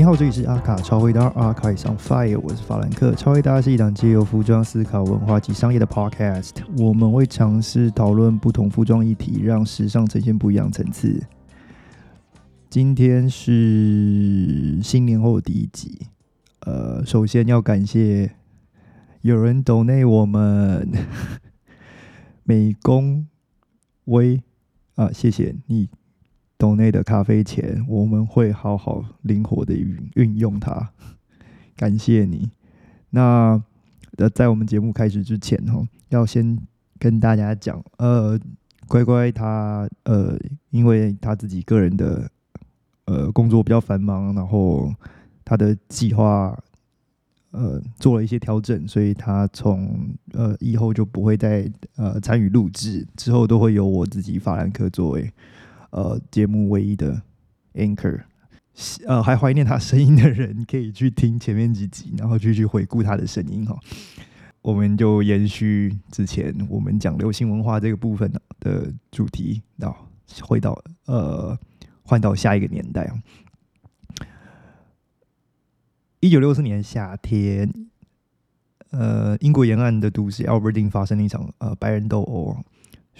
你好，这里是阿卡超回答，阿卡上 fire，我是法兰克。超回答是一档借由服装思考文化及商业的 podcast，我们会尝试讨论不同服装议题，让时尚呈现不一样层次。今天是新年后第一集，呃，首先要感谢有人 donate 我们 美工微啊，谢谢你。岛内的咖啡钱，我们会好好灵活的运运用它。感谢你。那呃，在我们节目开始之前，哈，要先跟大家讲，呃，乖乖他呃，因为他自己个人的呃工作比较繁忙，然后他的计划呃做了一些调整，所以他从呃以后就不会再呃参与录制，之后都会由我自己法兰克作为。呃，节目唯一的 anchor，呃，还怀念他声音的人可以去听前面几集，然后继续回顾他的声音哈。我们就延续之前我们讲流行文化这个部分的主题，然后回到呃，换到下一个年代啊。一九六四年夏天，呃，英国沿岸的都市 Albert 发生了一场呃白人斗殴。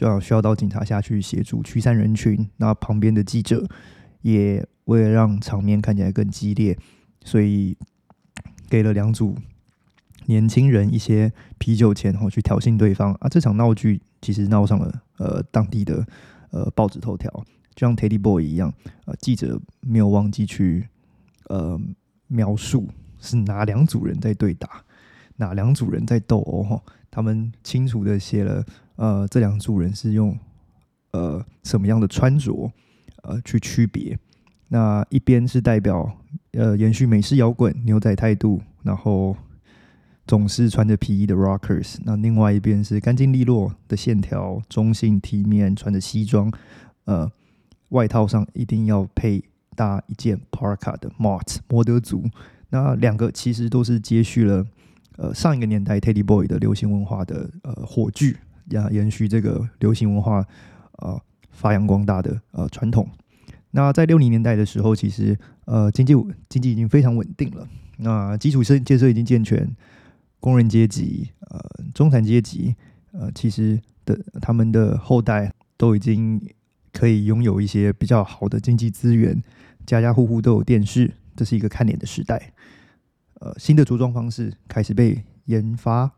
需要需要到警察下去协助驱散人群，那旁边的记者也为了让场面看起来更激烈，所以给了两组年轻人一些啤酒钱，然后去挑衅对方啊。这场闹剧其实闹上了呃当地的呃报纸头条，就像 Teddy Boy 一样，呃记者没有忘记去呃描述是哪两组人在对打，哪两组人在斗殴哈，他们清楚的写了。呃，这两组人是用呃什么样的穿着呃去区别？那一边是代表呃延续美式摇滚牛仔态度，然后总是穿着皮衣的 Rockers。那另外一边是干净利落的线条，中性体面，穿着西装，呃，外套上一定要配搭一件 Parka 的 Mart 摩德族。那两个其实都是接续了呃上一个年代 Teddy Boy 的流行文化的呃火炬。呀，延续这个流行文化，呃，发扬光大的呃传统。那在六零年代的时候，其实呃经济经济已经非常稳定了，那基础设建设已经健全，工人阶级、呃中产阶级，呃其实的他们的后代都已经可以拥有一些比较好的经济资源，家家户户都有电视，这是一个看脸的时代。呃，新的着装方式开始被研发，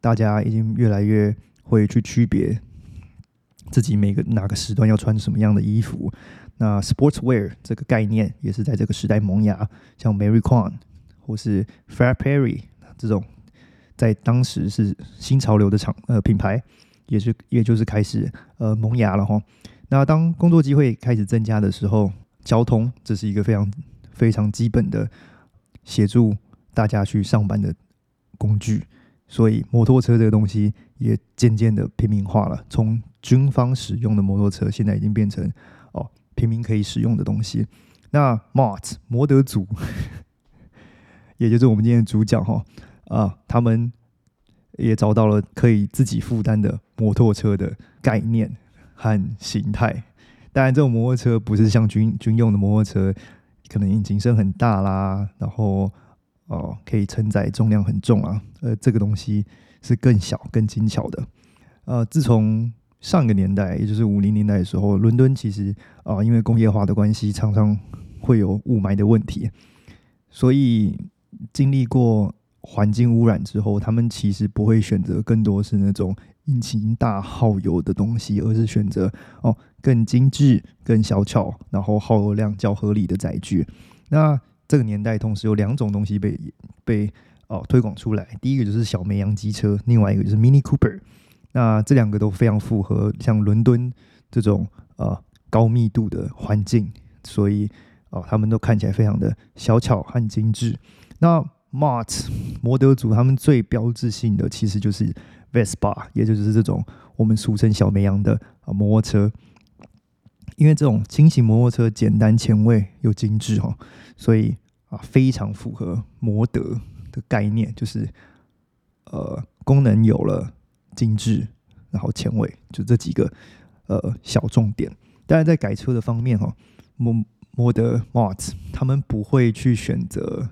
大家已经越来越。会去区别自己每个哪个时段要穿什么样的衣服。那 sportswear 这个概念也是在这个时代萌芽，像 Mary Quant 或是 Fred Perry 这种在当时是新潮流的厂呃品牌，也是也就是开始呃萌芽了哈。那当工作机会开始增加的时候，交通这是一个非常非常基本的协助大家去上班的工具。所以摩托车这个东西也渐渐的平民化了，从军方使用的摩托车，现在已经变成哦平民可以使用的东西。那 Mart 摩德族，也就是我们今天的主角哈啊，他们也找到了可以自己负担的摩托车的概念和形态。当然，这种摩托车不是像军军用的摩托车，可能引擎声很大啦，然后。哦，可以承载重量很重啊，呃，这个东西是更小、更精巧的。呃，自从上个年代，也就是五零年代的时候，伦敦其实啊，因为工业化的关系，常常会有雾霾的问题，所以经历过环境污染之后，他们其实不会选择更多是那种引擎大耗油的东西，而是选择哦更精致、更小巧，然后耗油量较合理的载具。那这个年代同时有两种东西被被哦推广出来，第一个就是小绵羊机车，另外一个就是 Mini Cooper。那这两个都非常符合像伦敦这种呃高密度的环境，所以哦他们都看起来非常的小巧和精致。那 Mart 摩德族他们最标志性的其实就是 Vespa，也就是这种我们俗称小绵羊的啊摩托车。因为这种轻型摩托车简单前卫又精致哈，所以啊非常符合摩德的概念，就是呃功能有了，精致然后前卫，就这几个呃小重点。当然在改车的方面哈，摩摩的 mods，他们不会去选择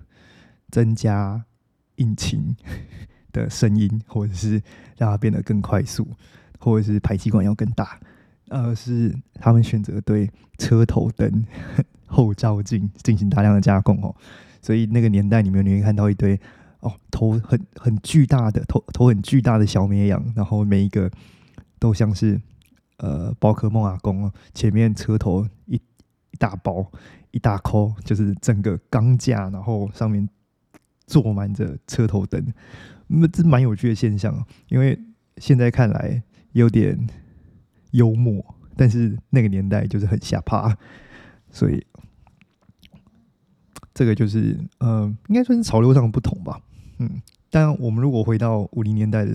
增加引擎 的声音，或者是让它变得更快速，或者是排气管要更大，而是他们选择对车头灯 后照镜进行大量的加工哦。所以那个年代里面，你会看到一堆哦头很很巨大的头头很巨大的小绵羊，然后每一个都像是呃宝可梦阿公哦，前面车头一。一大包一大扣，就是整个钢架，然后上面坐满着车头灯，那这蛮有趣的现象。因为现在看来有点幽默，但是那个年代就是很吓怕，所以这个就是呃，应该算是潮流上的不同吧。嗯，但我们如果回到五零年代的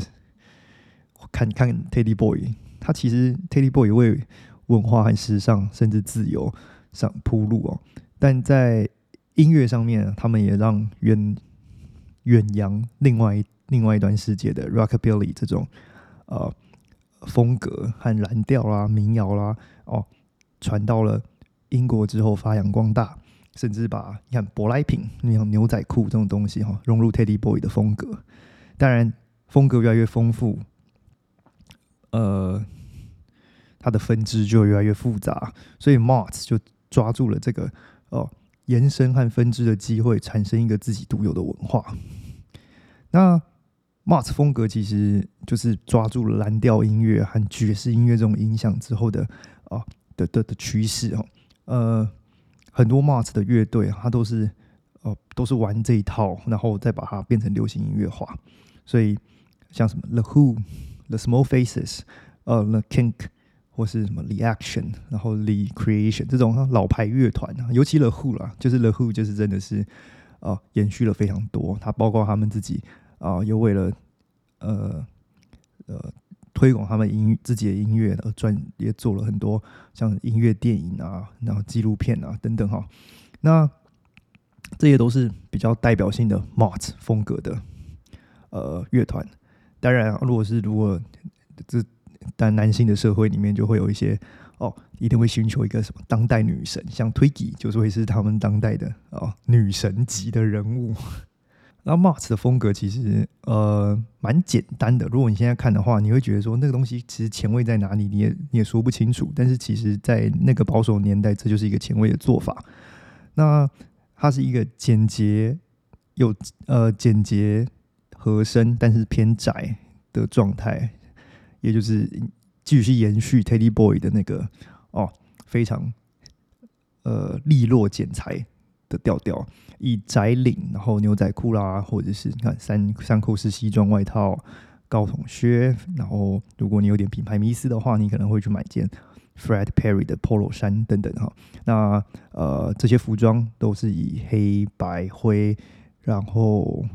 看看 Teddy Boy，他其实 Teddy Boy 为文化和时尚甚至自由。上铺路哦，但在音乐上面，他们也让远远洋另外另外一段世界的 rockabilly 这种呃风格和蓝调啦、民谣啦哦，传到了英国之后发扬光大，甚至把你看舶来品，你像牛仔裤这种东西哈，融入 Teddy Boy 的风格。当然，风格越来越丰富，呃，它的分支就越来越复杂，所以 Mart 就。抓住了这个哦延伸和分支的机会，产生一个自己独有的文化。那 Mars 风格其实就是抓住了蓝调音乐和爵士音乐这种影响之后的哦的的的趋势哦。呃，很多 Mars 的乐队它都是哦都是玩这一套，然后再把它变成流行音乐化。所以像什么 The Who、The Small Faces、呃 The Kink。或是什么 The Action，然后 The Creation 这种老牌乐团啊，尤其 The Who 啦，就是 The Who 就是真的是啊延续了非常多。它包括他们自己啊，又为了呃呃推广他们音自己的音乐而专也做了很多像音乐电影啊，然后纪录片啊等等哈。那这些都是比较代表性的 Mart 风格的呃乐团。当然，如果是如果这但男性的社会里面就会有一些哦，一定会寻求一个什么当代女神，像 Twiggy 就是会是他们当代的哦女神级的人物。那 Mars 的风格其实呃蛮简单的，如果你现在看的话，你会觉得说那个东西其实前卫在哪里，你也你也说不清楚。但是其实，在那个保守年代，这就是一个前卫的做法。那它是一个简洁有呃简洁合身，但是偏窄的状态。也就是继续延续 Teddy Boy 的那个哦，非常呃利落剪裁的调调，以窄领，然后牛仔裤啦，或者是你看三三扣式西装外套、高筒靴，然后如果你有点品牌迷思的话，你可能会去买件 Fred Perry 的 Polo 衫等等哈。那呃这些服装都是以黑白灰，然后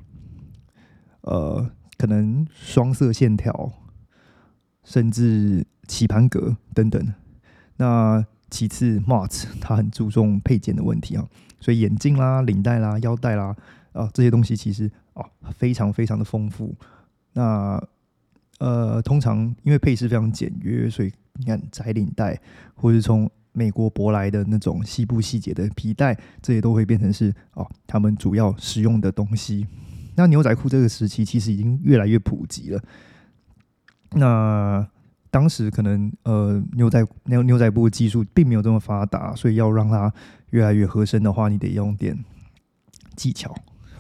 呃可能双色线条。甚至棋盘格等等。那其次，Mart 它 很注重配件的问题啊，所以眼镜啦、领带啦、腰带啦啊这些东西其实哦非常非常的丰富。那呃，通常因为配饰非常简约，所以你看窄领带，或是从美国舶来的那种西部细节的皮带，这些都会变成是哦他们主要使用的东西。那牛仔裤这个时期其实已经越来越普及了。那当时可能呃牛仔牛牛仔布技术并没有这么发达，所以要让它越来越合身的话，你得用点技巧。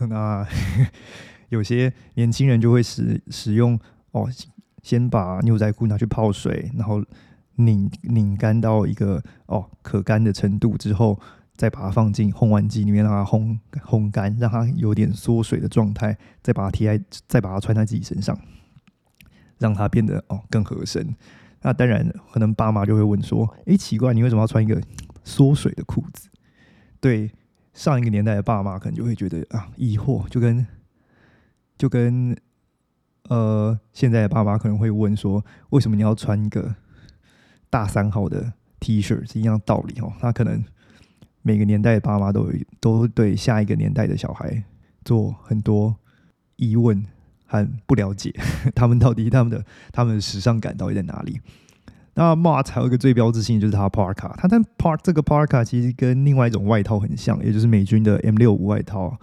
那 有些年轻人就会使使用哦，先把牛仔裤拿去泡水，然后拧拧干到一个哦可干的程度之后，再把它放进烘完机里面让它烘烘干，让它有点缩水的状态，再把它贴在再把它穿在自己身上。让它变得哦更合身，那当然可能爸妈就会问说：“哎，奇怪，你为什么要穿一个 缩水的裤子？”对上一个年代的爸妈可能就会觉得啊疑惑，就跟就跟呃现在的爸妈可能会问说：“为什么你要穿一个大三号的 T 恤？”是一样道理哦。那可能每个年代的爸妈都都对下一个年代的小孩做很多疑问。很不了解 他们到底他们的他们的时尚感到底在哪里？那 Mart 还有一个最标志性就是它 Parka，它但 Park 这个 Parka 其实跟另外一种外套很像，也就是美军的 M 六五外套。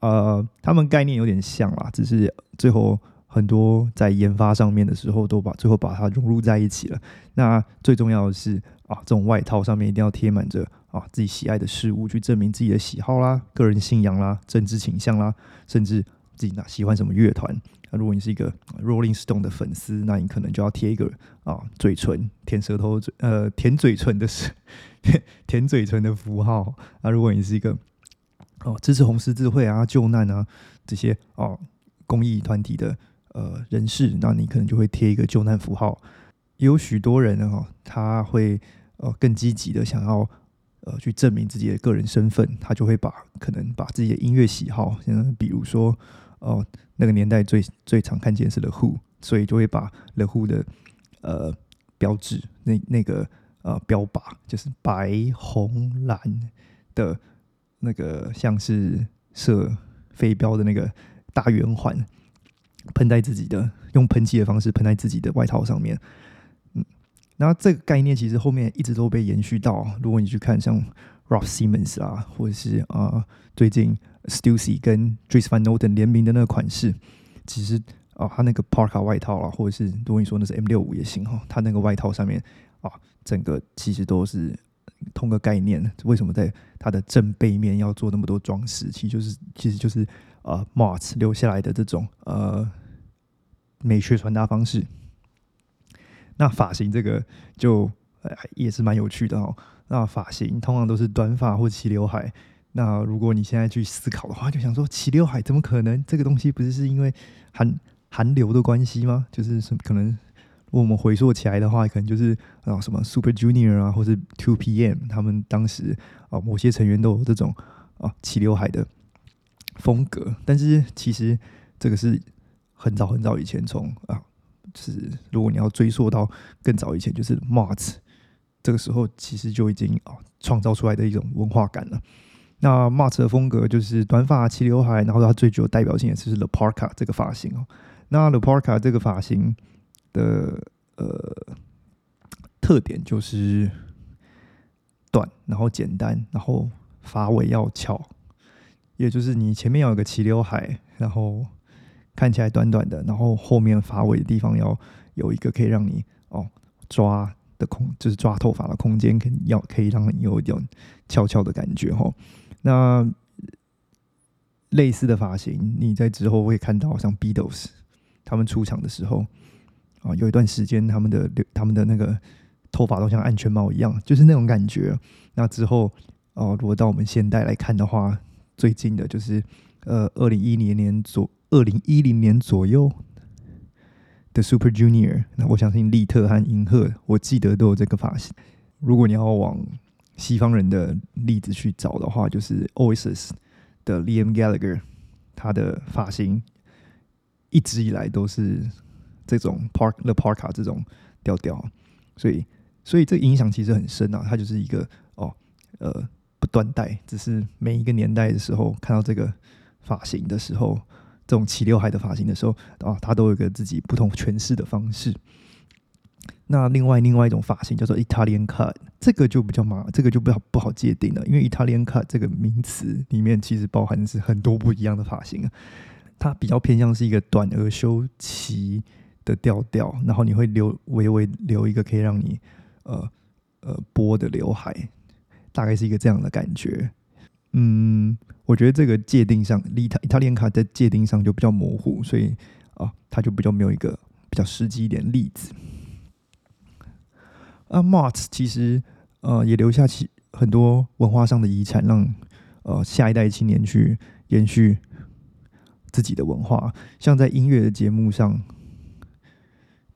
呃，他们概念有点像啦，只是最后很多在研发上面的时候都把最后把它融入在一起了。那最重要的是啊，这种外套上面一定要贴满着啊自己喜爱的事物，去证明自己的喜好啦、个人信仰啦、政治倾向啦，甚至自己哪喜欢什么乐团。那如果你是一个 Rolling Stone 的粉丝，那你可能就要贴一个啊嘴唇舔舌头嘴呃舔嘴唇的是 舔嘴唇的符号。那如果你是一个哦支持红十字会啊救难啊这些哦公益团体的呃人士，那你可能就会贴一个救难符号。也有许多人哈，他会呃更积极的想要呃去证明自己的个人身份，他就会把可能把自己的音乐喜好，像比如说哦。那个年代最最常看见是 The Who，所以就会把 The Who 的呃标志那那个呃标靶就是白红蓝的那个像是射飞镖的那个大圆环喷在自己的用喷漆的方式喷在自己的外套上面，嗯，然后这个概念其实后面一直都被延续到，如果你去看像 Rob Simmons 啊，或者是啊最近。Stussy 跟 Dries Van Noten 联名的那个款式，其实啊，他那个 Parka 外套啊，或者是如果你说那是 M 六五也行哈，他那个外套上面啊，整个其实都是同个概念。为什么在它的正背面要做那么多装饰？其实就是其实就是呃 Mart 留下来的这种呃美学传达方式。那发型这个就也是蛮有趣的哦。那发型通常都是短发或齐刘海。那如果你现在去思考的话，就想说齐刘海怎么可能？这个东西不是是因为韩韩流的关系吗？就是可能，如果我们回溯起来的话，可能就是啊什么 Super Junior 啊，或是 Two PM，他们当时啊某些成员都有这种啊齐刘海的风格。但是其实这个是很早很早以前，从啊是如果你要追溯到更早以前，就是 Mart 这个时候，其实就已经啊创造出来的一种文化感了。那 Mart 的风格就是短发、齐刘海，然后它最具有代表性的是 The Parka 这个发型哦。那 The Parka 这个发型的呃特点就是短，然后简单，然后发尾要翘，也就是你前面要有个齐刘海，然后看起来短短的，然后后面发尾的地方要有一个可以让你哦抓的空，就是抓头发的空间，可要可以让你有一点翘翘的感觉哈。那类似的发型，你在之后会看到，像 Beatles 他们出场的时候啊，有一段时间他们的他们的那个头发都像安全帽一样，就是那种感觉。那之后哦，如果到我们现代来看的话，最近的就是呃，二零一零年左二零一零年左右的 Super Junior，那我相信利特和银赫，我记得都有这个发型。如果你要往西方人的例子去找的话，就是 Oasis 的 Liam Gallagher，他的发型一直以来都是这种 Park the Parka 这种调调，所以所以这影响其实很深啊。他就是一个哦呃不断代，只是每一个年代的时候看到这个发型的时候，这种齐刘海的发型的时候啊，他都有一个自己不同诠释的方式。那另外另外一种发型叫做 Italian cut，这个就比较麻，这个就不好不好界定了，因为 Italian cut 这个名词里面其实包含的是很多不一样的发型啊。它比较偏向是一个短而修齐的调调，然后你会留微微留一个可以让你呃呃拨的刘海，大概是一个这样的感觉。嗯，我觉得这个界定上，Italian cut 在界定上就比较模糊，所以啊，它就比较没有一个比较实际一点例子。啊，Mart 其实呃也留下其很多文化上的遗产，让呃下一代青年去延续自己的文化。像在音乐的节目上，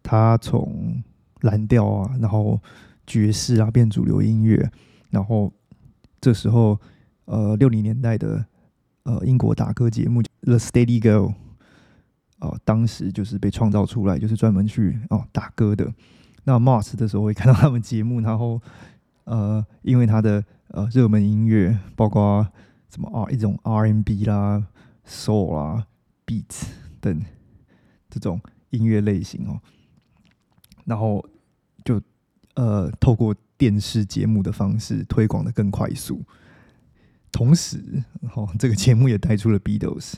他从蓝调啊，然后爵士啊变主流音乐，然后这时候呃六零年代的呃英国打歌节目《The Steady Girl》哦，当时就是被创造出来，就是专门去哦打歌的。那 Mars 的时候会看到他们节目，然后呃，因为他的呃热门音乐，包括什么 R 一种 R&B 啦、Soul 啦、Beats 等这种音乐类型哦，然后就呃透过电视节目的方式推广的更快速。同时，哦，这个节目也带出了 Beatles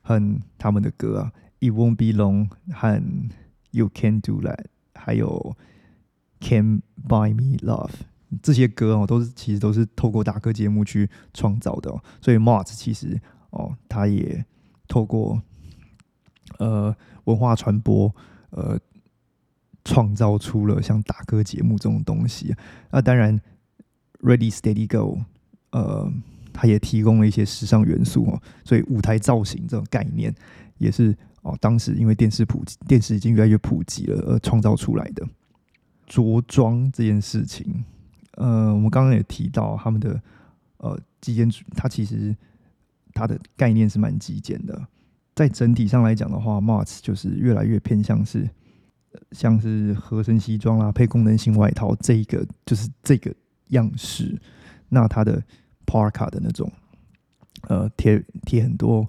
和他们的歌啊，《It Won't Be Long》和《You Can Do That》，还有《Can Buy Me Love》这些歌哦，都是其实都是透过打歌节目去创造的哦。所以 Mart 其实哦，他也透过呃文化传播呃，创造出了像打歌节目这种东西。那当然，Ready Steady Go，呃。它也提供了一些时尚元素哦，所以舞台造型这种概念也是哦，当时因为电视普及，电视已经越来越普及了而创造出来的。着装这件事情，呃，我们刚刚也提到他们的呃极简，它其实它的概念是蛮极简的。在整体上来讲的话，Mars 就是越来越偏向是像是合身西装啦，配功能性外套这一个就是这个样式。那它的 Parka 的那种，呃，贴贴很多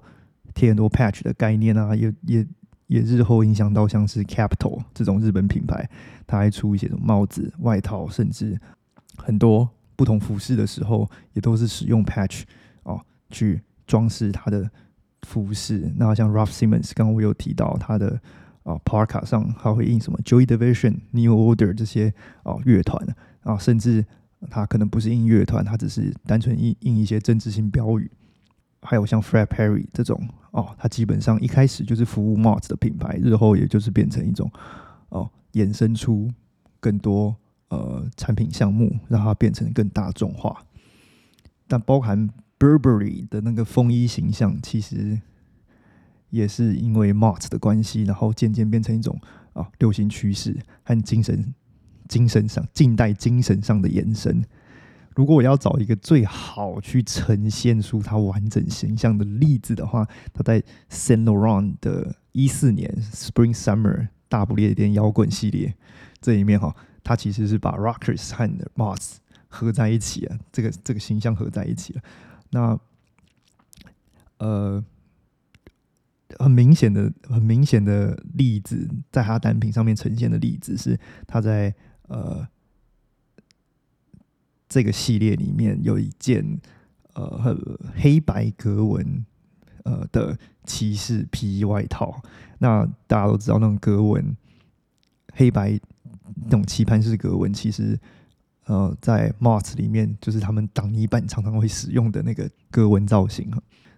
贴很多 patch 的概念啊，也也也日后影响到像是 Capital 这种日本品牌，它还出一些帽子、外套，甚至很多不同服饰的时候，也都是使用 patch 哦去装饰它的服饰。那像 Ralph Simmons，刚刚我有提到他的啊 Parka 上还会印什么 Joy Division、New Order 这些哦乐团啊，甚至。他可能不是音乐团，他只是单纯印印一些政治性标语。还有像 Fred Perry 这种哦，它基本上一开始就是服务 Mart 的品牌，日后也就是变成一种哦，衍生出更多呃产品项目，让它变成更大众化。但包含 Burberry 的那个风衣形象，其实也是因为 Mart 的关系，然后渐渐变成一种啊流行趋势和精神。精神上，近代精神上的延伸。如果我要找一个最好去呈现出它完整形象的例子的话，他在 Saint Laurent 的一四年 Spring Summer 大不列颠摇滚系列这一面哈，他其实是把 Rockers 和 Mars 合在一起啊，这个这个形象合在一起了。那呃。很明显的、很明显的例子，在他单品上面呈现的例子是，他在呃这个系列里面有一件呃黑白格纹呃的骑士皮衣外套。那大家都知道，那种格纹黑白那种棋盘式格纹，其实呃在 Mars 里面就是他们挡泥板常常会使用的那个格纹造型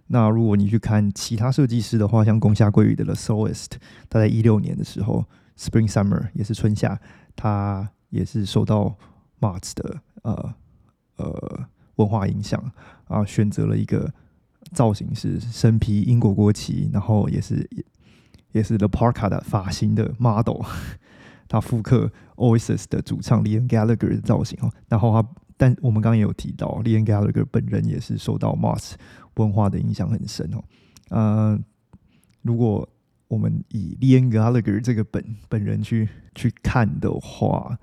那如果你去看其他设计师的话，像宫下桂宇的 The Soloist，他在一六年的时候，Spring Summer 也是春夏，他也是受到 Mars 的呃呃文化影响啊，选择了一个造型是身披英国国旗，然后也是也是 The Parka 的发型的 model，他复刻 Oasis 的主唱 Liam Gallagher 的造型哦，然后他但我们刚刚也有提到，Liam Gallagher 本人也是受到 Mars。文化的影响很深哦，呃，如果我们以 Liam Gallagher 这个本本人去去看的话，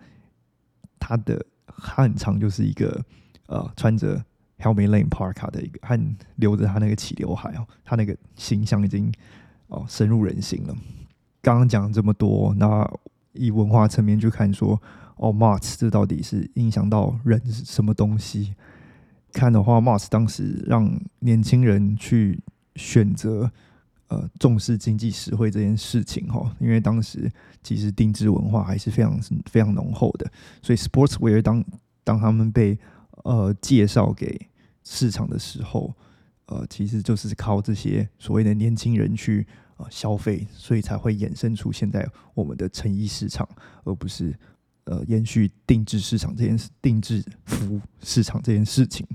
他的他很长就是一个呃穿着 Helmet Lane Parka 的一个，和留着他那个起刘海哦，他那个形象已经哦深入人心了。刚刚讲这么多，那以文化层面去看，说哦，Mars 这到底是影响到人什么东西？看的话，Mars 当时让年轻人去选择呃重视经济实惠这件事情哈，因为当时其实定制文化还是非常非常浓厚的，所以 Sportswear 当当他们被呃介绍给市场的时候，呃其实就是靠这些所谓的年轻人去呃消费，所以才会衍生出现在我们的成衣市场，而不是。呃，延续定制市场这件事，定制服务市场这件事情，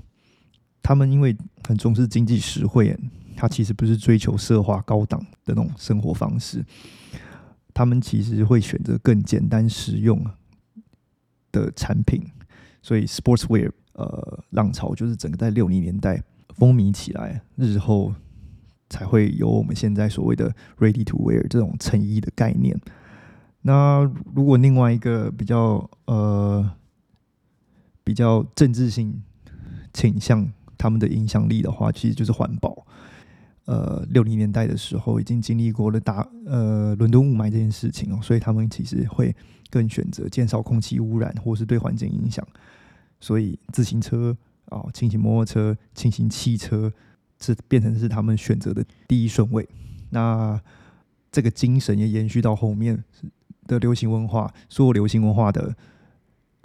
他们因为很重视经济实惠，他其实不是追求奢华高档的那种生活方式，他们其实会选择更简单实用的产品，所以 sportswear 呃浪潮就是整个在六零年代风靡起来，日后才会有我们现在所谓的 ready to wear 这种成衣的概念。那如果另外一个比较呃比较政治性倾向他们的影响力的话，其实就是环保。呃六零年代的时候已经经历过了大呃伦敦雾霾这件事情哦，所以他们其实会更选择减少空气污染或是对环境影响，所以自行车啊、轻型摩托车、轻型汽车，这变成是他们选择的第一顺位。那这个精神也延续到后面的流行文化，所有流行文化的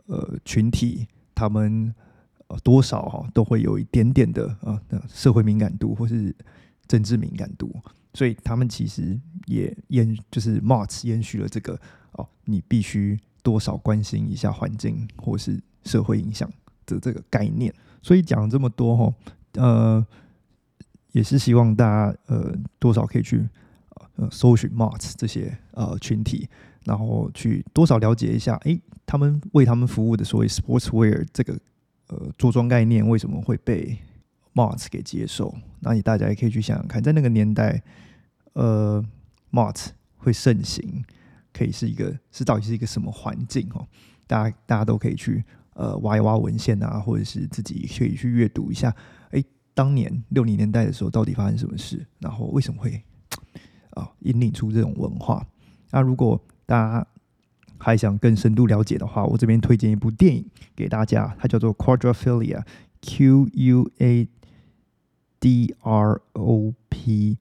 呃群体，他们呃多少哈都会有一点点的啊、呃、社会敏感度或是政治敏感度，所以他们其实也延就是 March 延续了这个哦，你必须多少关心一下环境或是社会影响的这个概念。所以讲这么多哈，呃，也是希望大家呃多少可以去呃搜寻 Marx 这些呃群体，然后去多少了解一下，诶，他们为他们服务的所谓 sportswear 这个呃着装概念为什么会被 Marx 给接受？那你大家也可以去想想看，在那个年代，呃，Marx 会盛行，可以是一个是到底是一个什么环境哦？大家大家都可以去呃挖一挖文献啊，或者是自己可以去阅读一下，诶，当年六零年代的时候到底发生什么事？然后为什么会 啊引领出这种文化？那如果大家还想更深度了解的话，我这边推荐一部电影给大家，它叫做 Quadrophilia，Q U A D R O P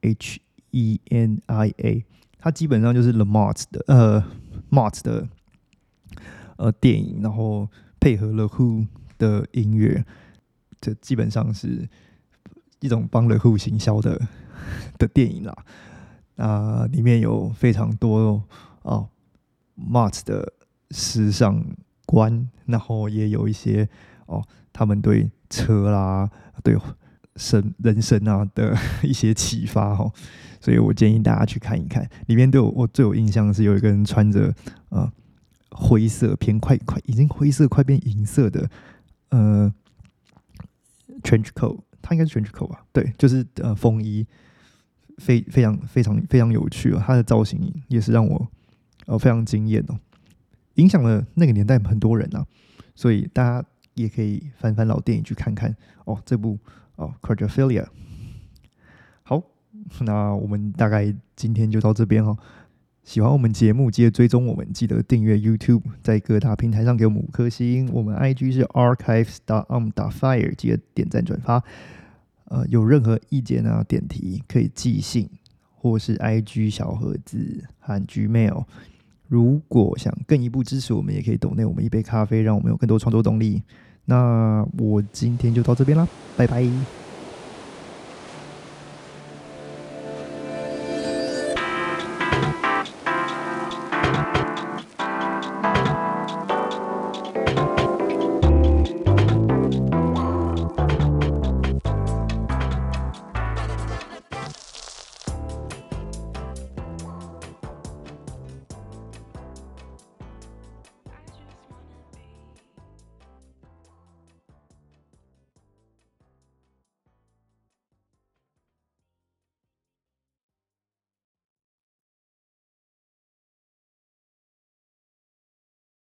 H E N I A，它基本上就是 The Marx 的呃 Marx 的呃电影，然后配合了 Who 的音乐，这基本上是一种帮了 Who 行销的 的电影啦。啊、里面有非常多哦 Marx 的时尚观，然后也有一些哦他们对车啦、对生人生啊的 一些启发哦，所以我建议大家去看一看。里面对我我最有印象是有一个人穿着呃灰色偏快快已经灰色快变银色的呃 trench coat，它应该是 trench coat 吧？对，就是呃风衣，非非常非常非常有趣哦。它的造型也是让我呃非常惊艳哦，影响了那个年代很多人啊，所以大家也可以翻翻老电影去看看哦。这部哦 q u a d r o p h i l i a 好，那我们大概今天就到这边哦。喜欢我们节目，记得追踪我们，记得订阅 YouTube，在各大平台上给我们五颗星。我们 IG 是 archives dot on dot fire，记得点赞转发。呃，有任何意见啊、点题，可以寄信或是 IG 小盒子和 Gmail。如果想更一步支持我们，也可以抖内我们一杯咖啡，让我们有更多创作动力。那我今天就到这边啦，拜拜。